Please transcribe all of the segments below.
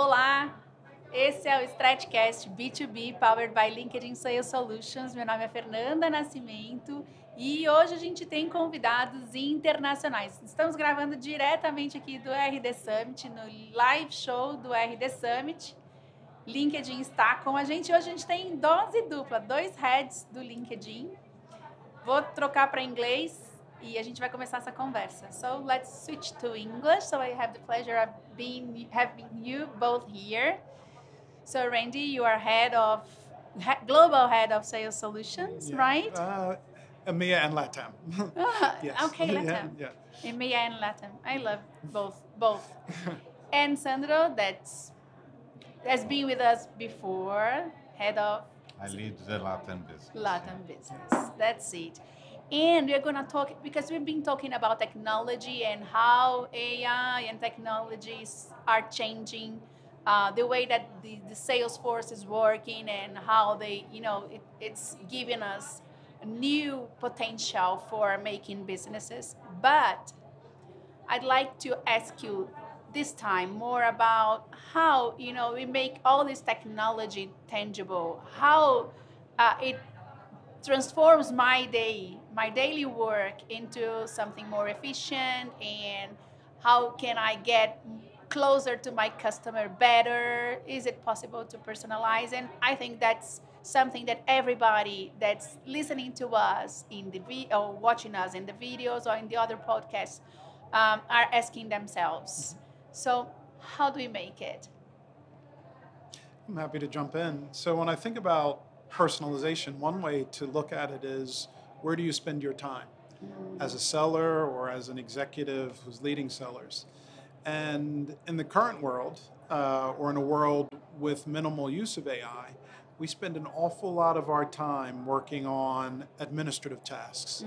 Olá, esse é o Stratcast B2B Powered by LinkedIn Sales Solutions. Meu nome é Fernanda Nascimento e hoje a gente tem convidados internacionais. Estamos gravando diretamente aqui do RD Summit, no live show do RD Summit. LinkedIn está com a gente. Hoje a gente tem dose dupla, dois heads do LinkedIn. Vou trocar para inglês e a gente vai começar essa conversa. So let's switch to English. So I have the pleasure of being having you both here. So Randy, you are head of global head of sales solutions, Yeah. right? Uh, EMEA and LATAM. yes. Okay, Latam. Yeah, EMEA and Latam. I love both. Both. and Sandro, that's has been with us before, head of I lead the Latin business. Latin business. That's it. And we're gonna talk because we've been talking about technology and how AI and technologies are changing uh, the way that the, the sales force is working and how they, you know, it, it's giving us new potential for making businesses. But I'd like to ask you this time more about how you know we make all this technology tangible, how uh, it transforms my day, my daily work into something more efficient, and how can I get closer to my customer better? Is it possible to personalize? And I think that's something that everybody that's listening to us in the vi- or watching us in the videos or in the other podcasts um, are asking themselves. So, how do we make it? I'm happy to jump in. So when I think about personalization, one way to look at it is where do you spend your time? As a seller or as an executive who's leading sellers? And in the current world, uh, or in a world with minimal use of AI, we spend an awful lot of our time working on administrative tasks,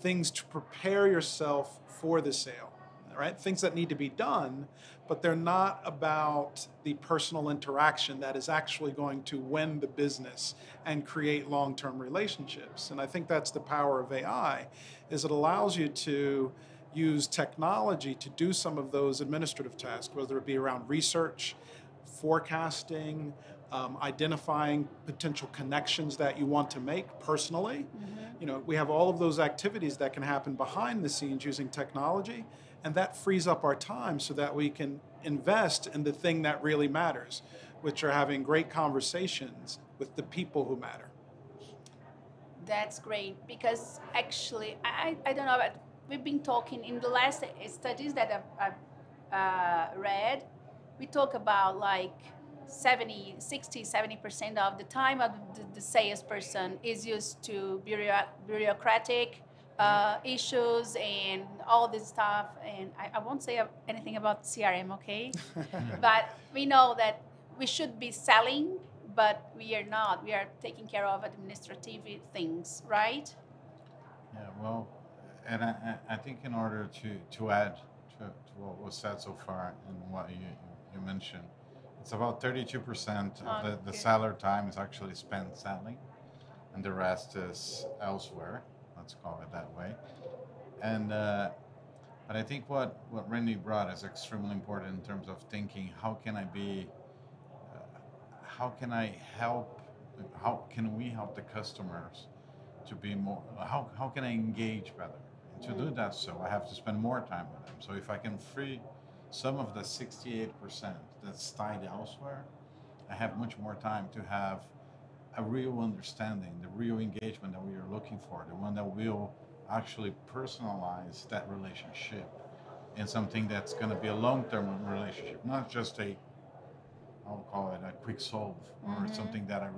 things to prepare yourself for the sale, right? Things that need to be done, but they're not about the personal interaction that is actually going to win the business and create long-term relationships. And I think that's the power of AI is it allows you to use technology to do some of those administrative tasks, whether it be around research, forecasting, um, identifying potential connections that you want to make personally. You know, we have all of those activities that can happen behind the scenes using technology, and that frees up our time so that we can invest in the thing that really matters, which are having great conversations with the people who matter. That's great because actually, I, I don't know, but we've been talking in the last studies that I've, I've uh, read, we talk about like 70, 60, 70% of the time of the, the salesperson is used to bureaucratic uh, issues and all this stuff. And I, I won't say anything about CRM, okay? but we know that we should be selling, but we are not. We are taking care of administrative things, right? Yeah, well, and I, I think in order to, to add to, to what was said so far and what you, you mentioned, it's about 32% of the, the Okay. seller time is actually spent selling, and the rest is elsewhere. Let's call it that way. And uh, but I think what, what Randy brought is extremely important in terms of thinking how can I be, uh, how can I help, how can we help the customers to be more, how, how can I engage better? And to do that, so I have to spend more time with them. So if I can free some of the 68% that's tied elsewhere, I have much more time to have a real understanding, the real engagement that we are looking for, the one that will actually personalize that relationship in something that's going to be a long-term relationship, not just a, I'll call it a quick solve or something that I,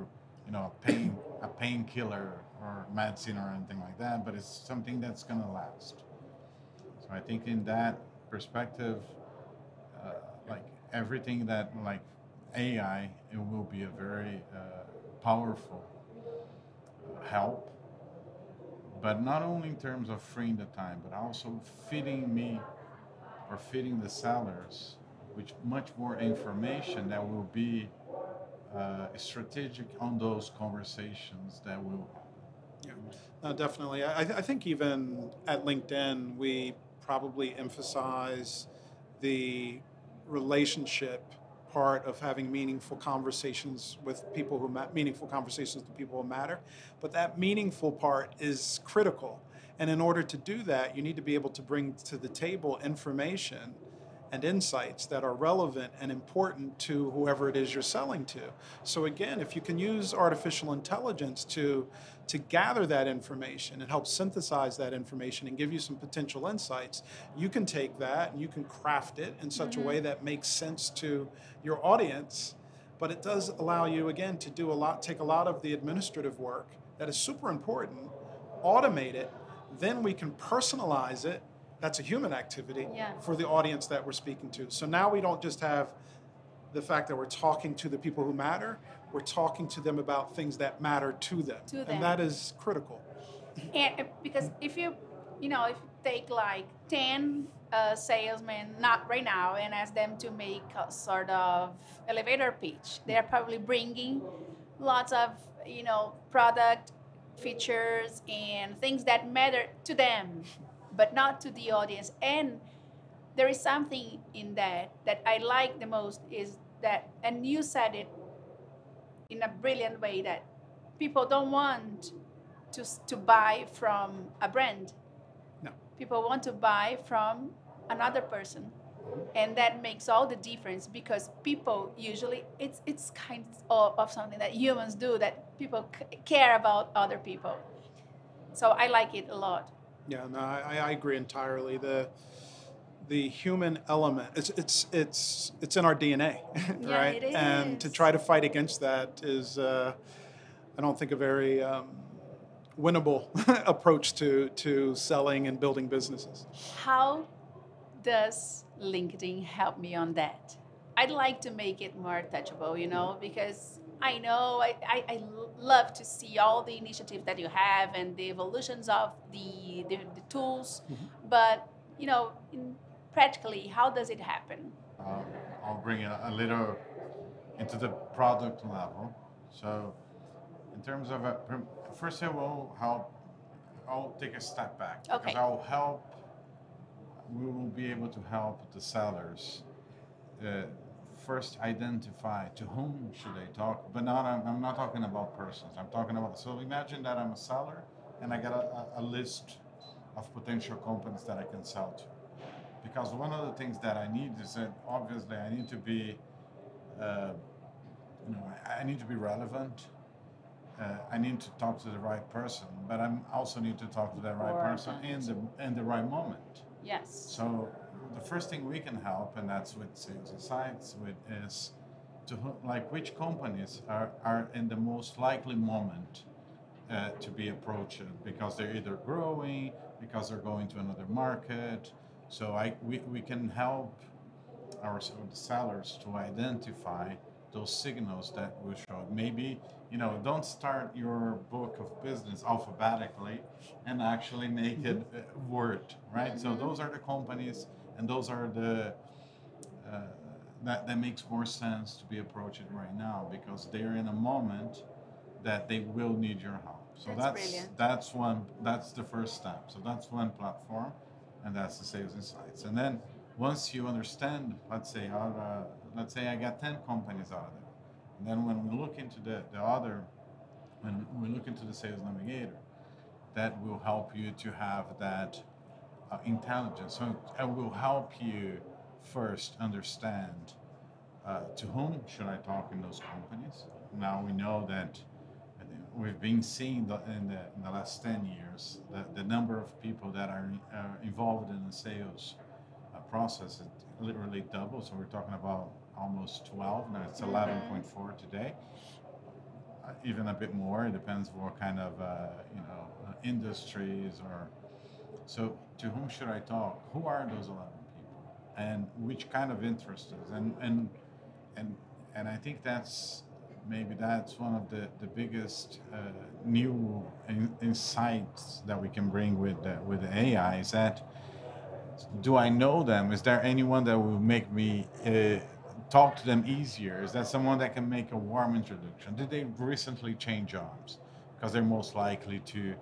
you know, a pain, a painkiller or medicine or anything like that, but it's something that's going to last. So I think in that perspective, uh, like everything that like AI, it will be a very uh, powerful help. But not only in terms of freeing the time, but also feeding me or feeding the sellers with much more information that will be uh, strategic on those conversations that will Yeah, no, definitely. I, I think even at LinkedIn, we probably emphasize the relationship part of having meaningful conversations with people who ma- meaningful conversations with people who matter. But that meaningful part is critical. And in order to do that, you need to be able to bring to the table information and insights that are relevant and important to whoever it is you're selling to. So again, if you can use artificial intelligence to to gather that information and help synthesize that information and give you some potential insights, you can take that and you can craft it in such mm-hmm. a way that makes sense to your audience. But it does allow you again to do a lot, take a lot of the administrative work that is super important, automate it, then we can personalize it that's a human activity yeah. for the audience that we're speaking to. So now we don't just have the fact that we're talking to the people who matter, we're talking to them about things that matter to them. To them. And that is critical. And because if you, you know, if you take like 10 uh, salesmen, not right now, and ask them to make a sort of elevator pitch, they're probably bringing lots of, you know, product features and things that matter to them but not to the audience. And there is something in that that I like the most is that, and you said it in a brilliant way, that people don't want to, to buy from a brand. No. People want to buy from another person. And that makes all the difference because people usually, it's, it's kind of, of something that humans do, that people c- care about other people. So I like it a lot. Yeah, no, I, I agree entirely. The the human element it's it's it's it's in our DNA, right? Yeah, and to try to fight against that is, uh, I don't think a very um, winnable approach to to selling and building businesses. How does LinkedIn help me on that? I'd like to make it more touchable, you know, because I know. I, I, I, love to see all the initiatives that you have and the evolutions of the, the, the tools. Mm-hmm. But, you know, in, practically, how does it happen? Um, I'll bring it a little into the product level. So, in terms of, a, first of all, how I'll take a step back. Okay. Because I'll help, we will be able to help the sellers. Uh, first identify to whom should I talk, but not I'm, I'm, not talking about persons. I'm talking about so imagine that I'm a seller and I got a, a, list of potential companies that I can sell to. Because one of the things that I need is that obviously I need to be, uh, you know, I, need to be relevant. Uh, I need to talk to the right person, but I also need to talk to the right person in the in the right moment. Yes. So the first thing we can help, and that's with sales insights, with is to like which companies are, are in the most likely moment uh, to be approached because they're either growing, because they're going to another market. So I we, we can help our sellers to identify those signals that will show. Maybe you know, don't start your book of business alphabetically and actually make it mm-hmm. word, right? So mm-hmm. those are the companies and those are the uh, that that makes more sense to be approaching right now because they're in a moment that they will need your help. So that's that's, that's one that's the first step. So that's one platform, and that's the sales insights. And then once you understand, let's say, uh, let's say I got ten companies out of there, and then when we look into the the other, when we look into the sales navigator, that will help you to have that uh, intelligence. So it will help you first understand uh, to whom should I talk in those companies. Now we know that we've been seeing the, in, the, in the last 10 years the, the number of people that are uh, involved in the sales uh, process it literally doubled. So we're talking about almost 12. Now it's 11.4 mm-hmm. today. Uh, even a bit more. It depends what kind of uh, you know industries or so to whom should I talk? Who are those 11 people? And which kind of interests? And, and, and, and I think that's maybe that's one of the, the biggest uh, new in, insights that we can bring with, uh, with AI is that do I know them? Is there anyone that will make me uh, talk to them easier? Is that someone that can make a warm introduction? Did they recently change jobs? Because they're most likely to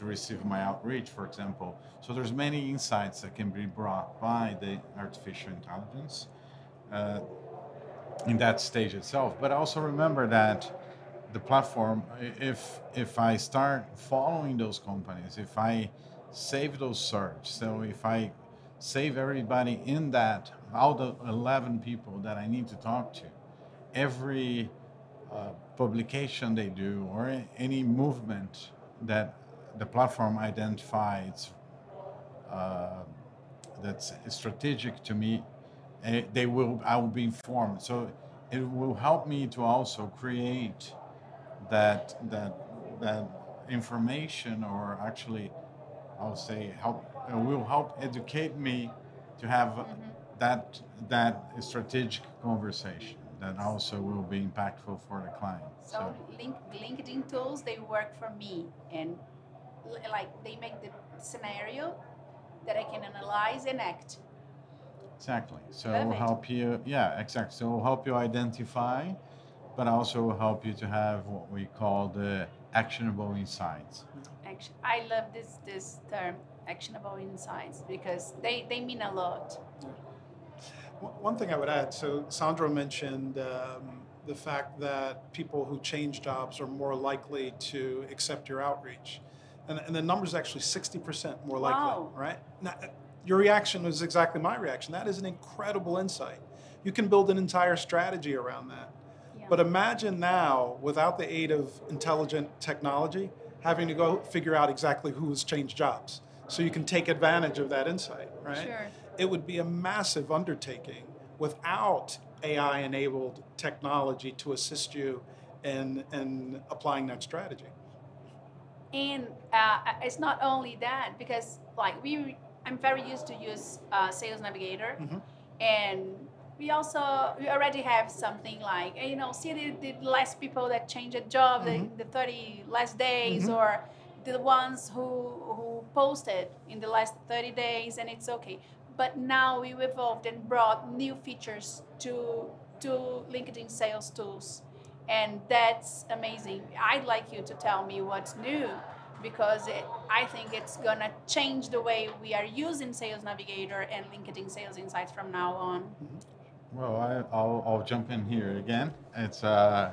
to receive my outreach, for example. So there's many insights that can be brought by the artificial intelligence. Uh, in that stage itself. But also remember that the platform, if if I start following those companies, if I save those search, so if I save everybody in that, all the 11 people that I need to talk to, every uh, publication they do or any movement that the platform identifies uh, that's strategic to me, eh, they will I will be informed. So it will help me to also create that that that information or actually I'll say help uh, will help educate me to have mm-hmm. that that strategic conversation that also will be impactful for the client. So, so. Link, LinkedIn tools they work for me and like they make the scenario that I can analyze and act. Exactly. So it will help you. Yeah, exactly. So it will help you identify, but also will help you to have what we call the actionable insights. Action. I love this this term, actionable insights, because they they mean a lot. One thing I would add. So Sandro mentioned. Um, the fact that people who change jobs are more likely to accept your outreach and, and the number is actually 60% more likely, wow. right? Now, uh, your reaction was exactly my reaction. That is an incredible insight. You can build an entire strategy around that. Yeah. But imagine now, without the aid of intelligent technology, having to go figure out exactly who has changed jobs. So you can take advantage of that insight, right? Sure. It would be a massive undertaking without AI enabled technology to assist you in, in applying that strategy and uh, it's not only that because like we i'm very used to use uh, sales navigator mm-hmm. and we also we already have something like you know see the, the less people that change a job mm-hmm. the, the 30 less days mm-hmm. or the ones who who posted in the last 30 days and it's okay but now we evolved and brought new features to to linkedin sales tools and that's amazing. I'd like you to tell me what's new because it, I think it's gonna change the way we are using Sales Navigator and LinkedIn Sales Insights from now on. Well, I, will I'll jump in here again. It's uh,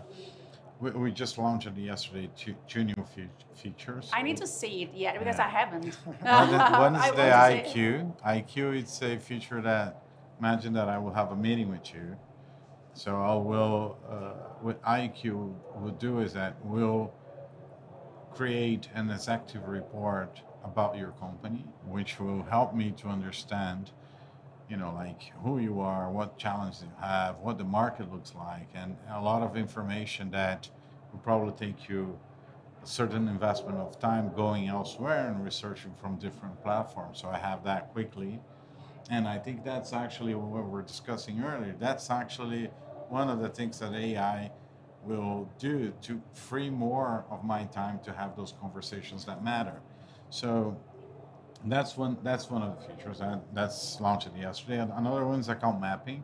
we, we just launched it yesterday. Two, two new fe- features. I need to see it yet because yeah. I haven't. one is, the IQ. IQ. It's a feature that imagine that I will have a meeting with you so will, uh, what IQ will do is that we'll create an executive report about your company, which will help me to understand, you know, like who you are, what challenges you have, what the market looks like, and a lot of information that will probably take you a certain investment of time going elsewhere and researching from different platforms. So I have that quickly. And I think that's actually what we were discussing earlier. That's actually one of the things that AI will do to free more of my time to have those conversations that matter. So that's one that's one of the features that that's launched yesterday. Another one is account mapping.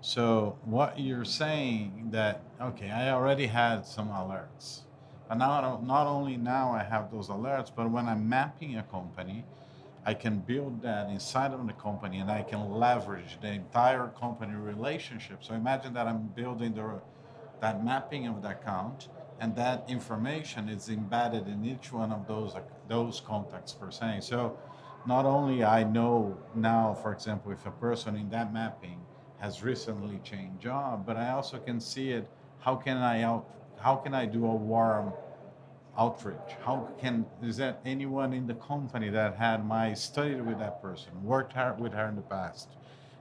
So what you're saying that okay, I already had some alerts, but now not only now I have those alerts, but when I'm mapping a company, I can build that inside of the company and I can leverage the entire company relationship. So imagine that I'm building the, that mapping of the account and that information is embedded in each one of those, those contacts per se. So not only I know now, for example, if a person in that mapping has recently changed job, but I also can see it, how can I out, how can I do a warm outreach? How can is that anyone in the company that had my studied with that person, worked hard with her in the past?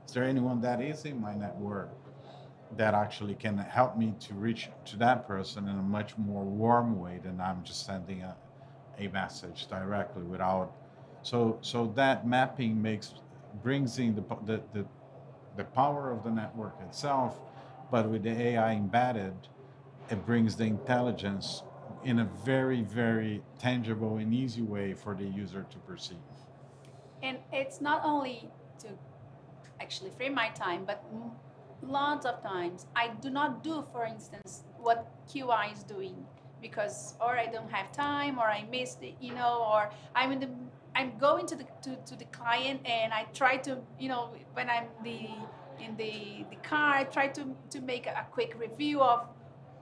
Is there anyone that is in my network that actually can help me to reach to that person in a much more warm way than I'm just sending a, a message directly without so so that mapping makes brings in the, the the the power of the network itself, but with the AI embedded, it brings the intelligence in a very, very tangible and easy way for the user to perceive. And it's not only to actually free my time, but lots of times I do not do, for instance, what QI is doing because or I don't have time or I missed it, you know, or I'm in the I'm going to the to, to the client and I try to, you know, when I'm the in the, the car. I try to, to make a quick review of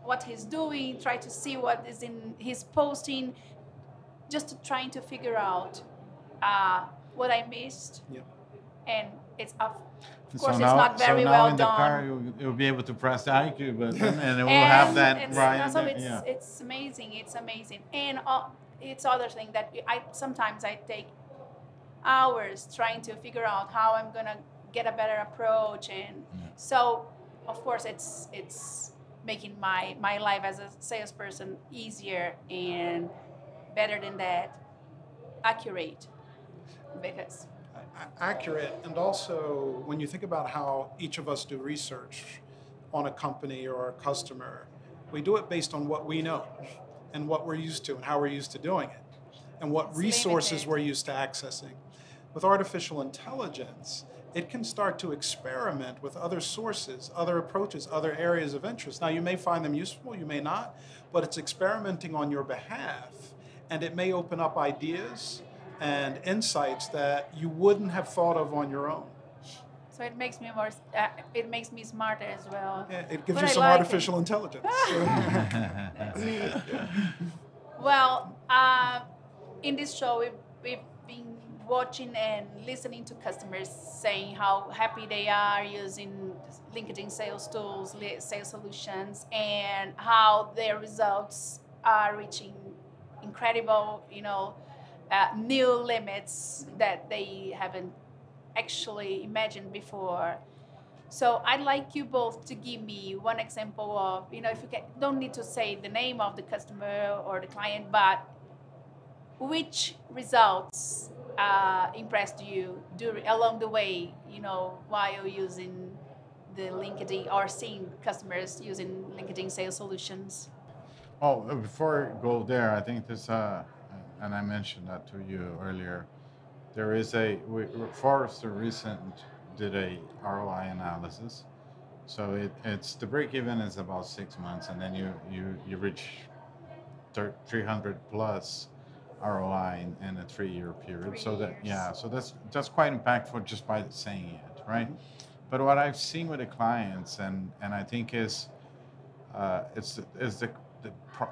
what he's doing, try to see what is in his posting, just trying to figure out uh, what I missed. Yep. And it's of, of So course now, it's not very so now well in the done. car you'll, you'll be able to press the IQ button and it will and have that it's, right. so it's yeah. it's amazing it's amazing and uh, it's other thing that i sometimes i take hours trying to figure out how i'm gonna get a better approach and Yeah. so of course it's it's making my my life as a salesperson easier and better than that accurate because accurate and also when you think about how each of us do research on a company or a customer we do it based on what we know and what we're used to and how we're used to doing it and what It's resources limited. we're used to accessing with artificial intelligence it can start to experiment with other sources other approaches other areas of interest now you may find them useful you may not but it's experimenting on your behalf and it may open up ideas and insights that you wouldn't have thought of on your own. so it makes me more uh, it makes me smarter as well Yeah, It gives But you I some like it. artificial intelligence. Well, uh, in this show, we've, we've been watching and listening to customers saying how happy they are using LinkedIn sales tools, sales solutions, and how their results are reaching incredible, you know, uh, new limits that they haven't actually imagined before. So I'd like you both to give me one example of, you know, if you can, don't need to say the name of the customer or the client, but which results uh, impressed you during, along the way, you know, while using the LinkedIn or seeing customers using LinkedIn sales solutions? Oh, before I go there, I think this, uh, and I mentioned that to you earlier. There is a we, Forrester recent did a ROI analysis. So it, it's the break even is about six months, and then you you you reach 300 plus ROI in, in a three year period. Three so that yeah, so that's that's quite impactful just by saying it, right? But what I've seen with the clients, and and I think is uh, it's is the the pro-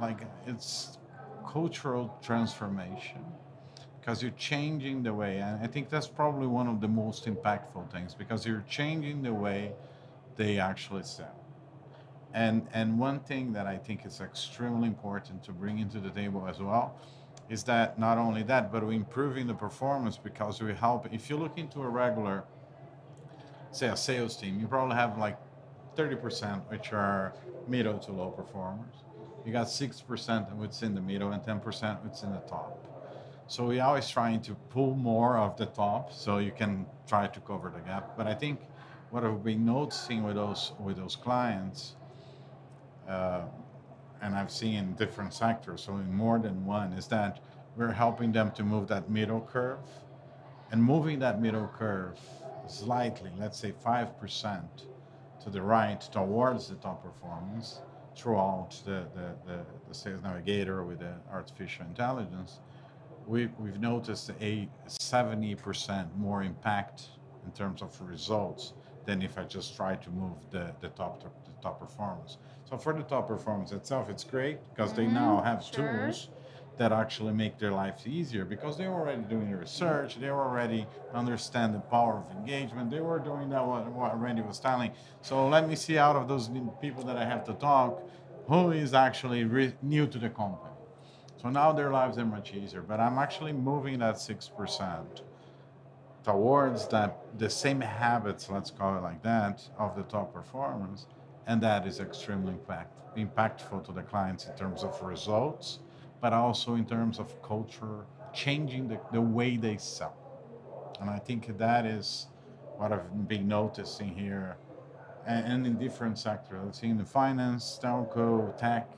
like it's cultural transformation because you're changing the way and i think that's probably one of the most impactful things because you're changing the way they actually sell and and one thing that i think is extremely important to bring into the table as well is that not only that but we're improving the performance because we help if you look into a regular say a sales team you probably have like 30% which are middle to low performers. You got 6% which in the middle and 10% which in the top. So we're always trying to pull more of the top so you can try to cover the gap. But I think what I've been noticing with those with those clients, uh, and I've seen in different sectors, so in more than one, is that we're helping them to move that middle curve, and moving that middle curve slightly, let's say five percent to the right towards the top performance throughout the, the, the, the sales navigator with the artificial intelligence, we, we've noticed a 70% more impact in terms of results than if I just try to move the, the top to, the top performance. So for the top performance itself, it's great because they mm-hmm. now have sure. tools that actually make their lives easier because they were already doing the research, they were already understand the power of engagement, they were doing that what, what Randy was telling. So let me see out of those people that I have to talk, who is actually re- new to the company. So now their lives are much easier, but I'm actually moving that six percent towards that the same habits, let's call it like that, of the top performers, and that is extremely impact, impactful to the clients in terms of results, but also in terms of culture, changing the, the way they sell. And I think that is what I've been noticing here and, in different sectors. I've seen the finance, telco, tech.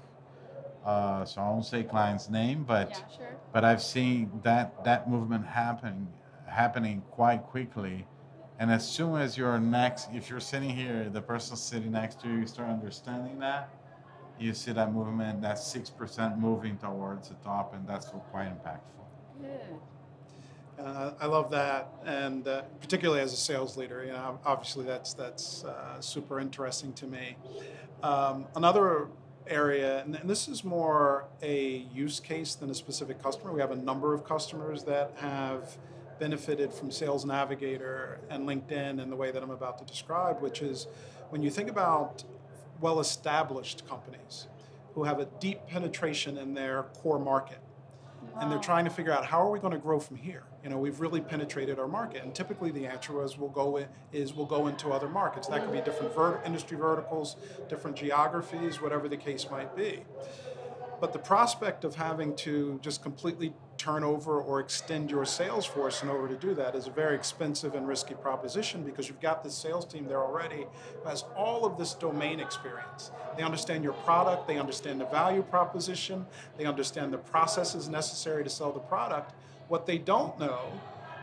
Uh, so I won't say client's name, but Yeah, sure. but I've seen that that movement happening happening quite quickly. And as soon as you're next, if you're sitting here, the person sitting next to you, you start understanding that. You see that movement, that six percent moving towards the top, and that's quite impactful. Good. Uh, I love that, and uh, particularly as a sales leader, you know, obviously that's that's uh, super interesting to me. Um, another area, and this is more a use case than a specific customer. We have a number of customers that have benefited from Sales Navigator and LinkedIn in the way that I'm about to describe, which is when you think about well-established companies who have a deep penetration in their core market and they're trying to figure out how are we going to grow from here. You know, we've really penetrated our market, and typically the answer was we'll go in, is we'll go into other markets. That could be different vert- industry verticals, different geographies, whatever the case might be. But the prospect of having to just completely turn over or extend your sales force in order to do that is a very expensive and risky proposition because you've got this sales team there already who has all of this domain experience. They understand your product, they understand the value proposition, they understand the processes necessary to sell the product. What they don't know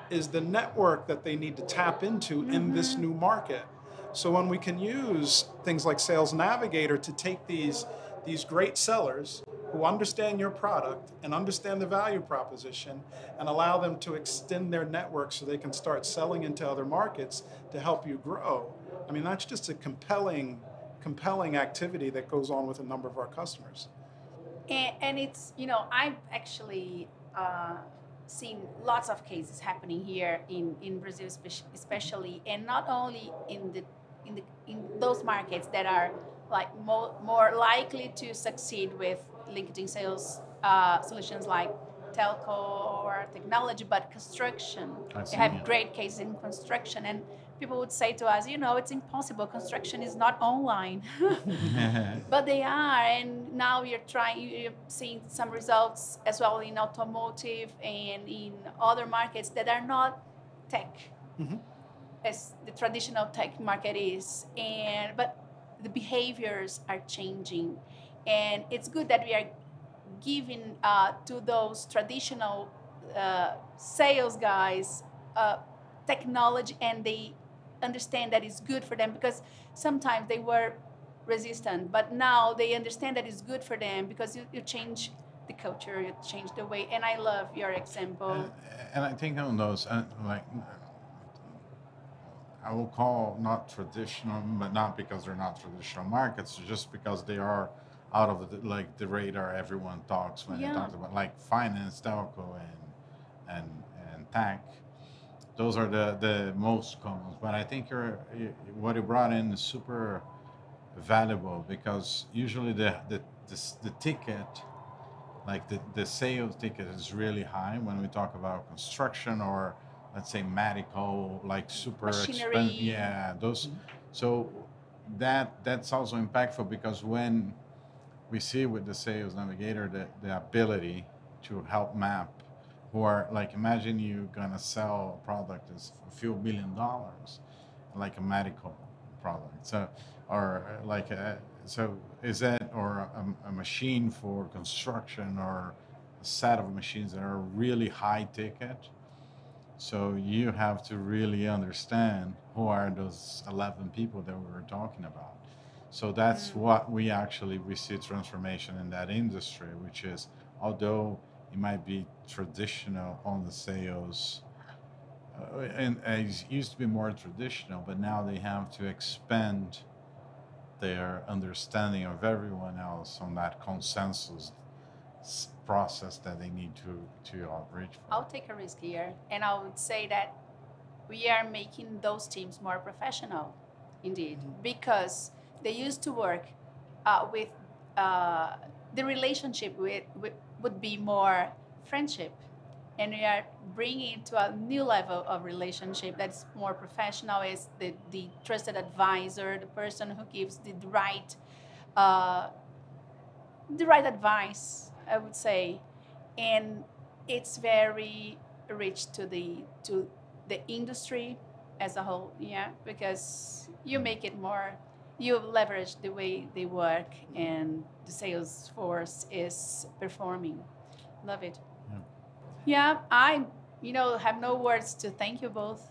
is the network that they need to tap into mm-hmm. in this new market. So when we can use things like Sales Navigator to take these these great sellers who understand your product and understand the value proposition and allow them to extend their network so they can start selling into other markets to help you grow. I mean, that's just a compelling, compelling activity that goes on with a number of our customers. And, and it's, you know, I've actually uh, seen lots of cases happening here in, in Brazil, especially, and not only in the in the in those markets that are like more, more likely to succeed with LinkedIn sales uh, solutions like telco or technology, but construction. They have great cases in construction, and people would say to us, you know, it's impossible. Construction is not online, but they are, and now you're trying. You're seeing some results as well in automotive and in other markets that are not tech, mm-hmm. as the traditional tech market is, and but the behaviors are changing. And it's good that we are giving uh, to those traditional uh, sales guys uh, technology and they understand that it's good for them because sometimes they were resistant but now they understand that it's good for them because you, you change the culture you change the way. And i love your example. And, i think on those uh, like I will call not traditional, but not because they're not traditional markets, just because they are out of the, like the radar everyone talks when yeah. they talk about like finance, telco, and and and tech. Those are the the most common. But I think you're, you, what you brought in is super valuable because usually the the the, the ticket, like the the sales ticket, is really high when we talk about construction or let's say medical, like super expensive. Yeah, those. Mm-hmm. So that that's also impactful because when we see with the sales navigator the, the ability to help map who are like imagine you're gonna sell a product that's a few billion dollars like a medical product so or like a, so is that or a, a machine for construction or a set of machines that are really high ticket so you have to really understand who are those 11 people that we were talking about so that's mm. what we actually we see transformation in that industry, which is although it might be traditional on the sales, uh, and, and it used to be more traditional, but now they have to expand their understanding of everyone else on that consensus process that they need to to reach. For. I'll take a risk here, and I would say that we are making those teams more professional, indeed, mm-hmm. because they used to work uh, with uh, the relationship with, with, would be more friendship and we are bringing to a new level of relationship that's more professional is the, the trusted advisor the person who gives the right uh, the right advice i would say and it's very rich to the to the industry as a whole yeah because you make it more you leverage the way they work and the sales force is performing. Love it. Yeah. yeah, I, you know, have no words to thank you both.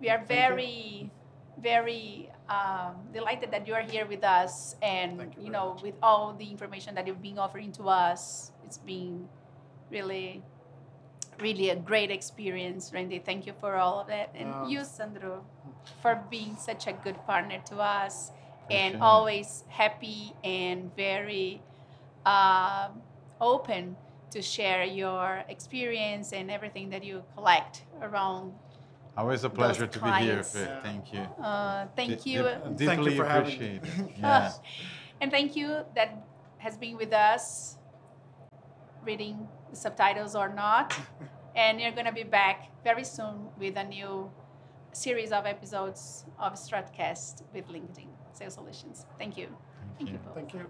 We are very, very um, delighted that you are here with us and, you, you know, much. with all the information that you've been offering to us. It's been really really a great experience, Randy. Thank you for all of that, and Um, you, Sandro, for being such a good partner to us, and it. always happy and very uh, open to share your experience and everything that you collect around. Always a pleasure to be here. Yeah. Thank you. Uh, thank you. dip- And deeply thank you for appreciate it. Yeah. and thank you that has been with us reading the subtitles or not and you're going to be back very soon with a new series of episodes of stratcast with linkedin sales solutions thank you Thank you. both. Thank you.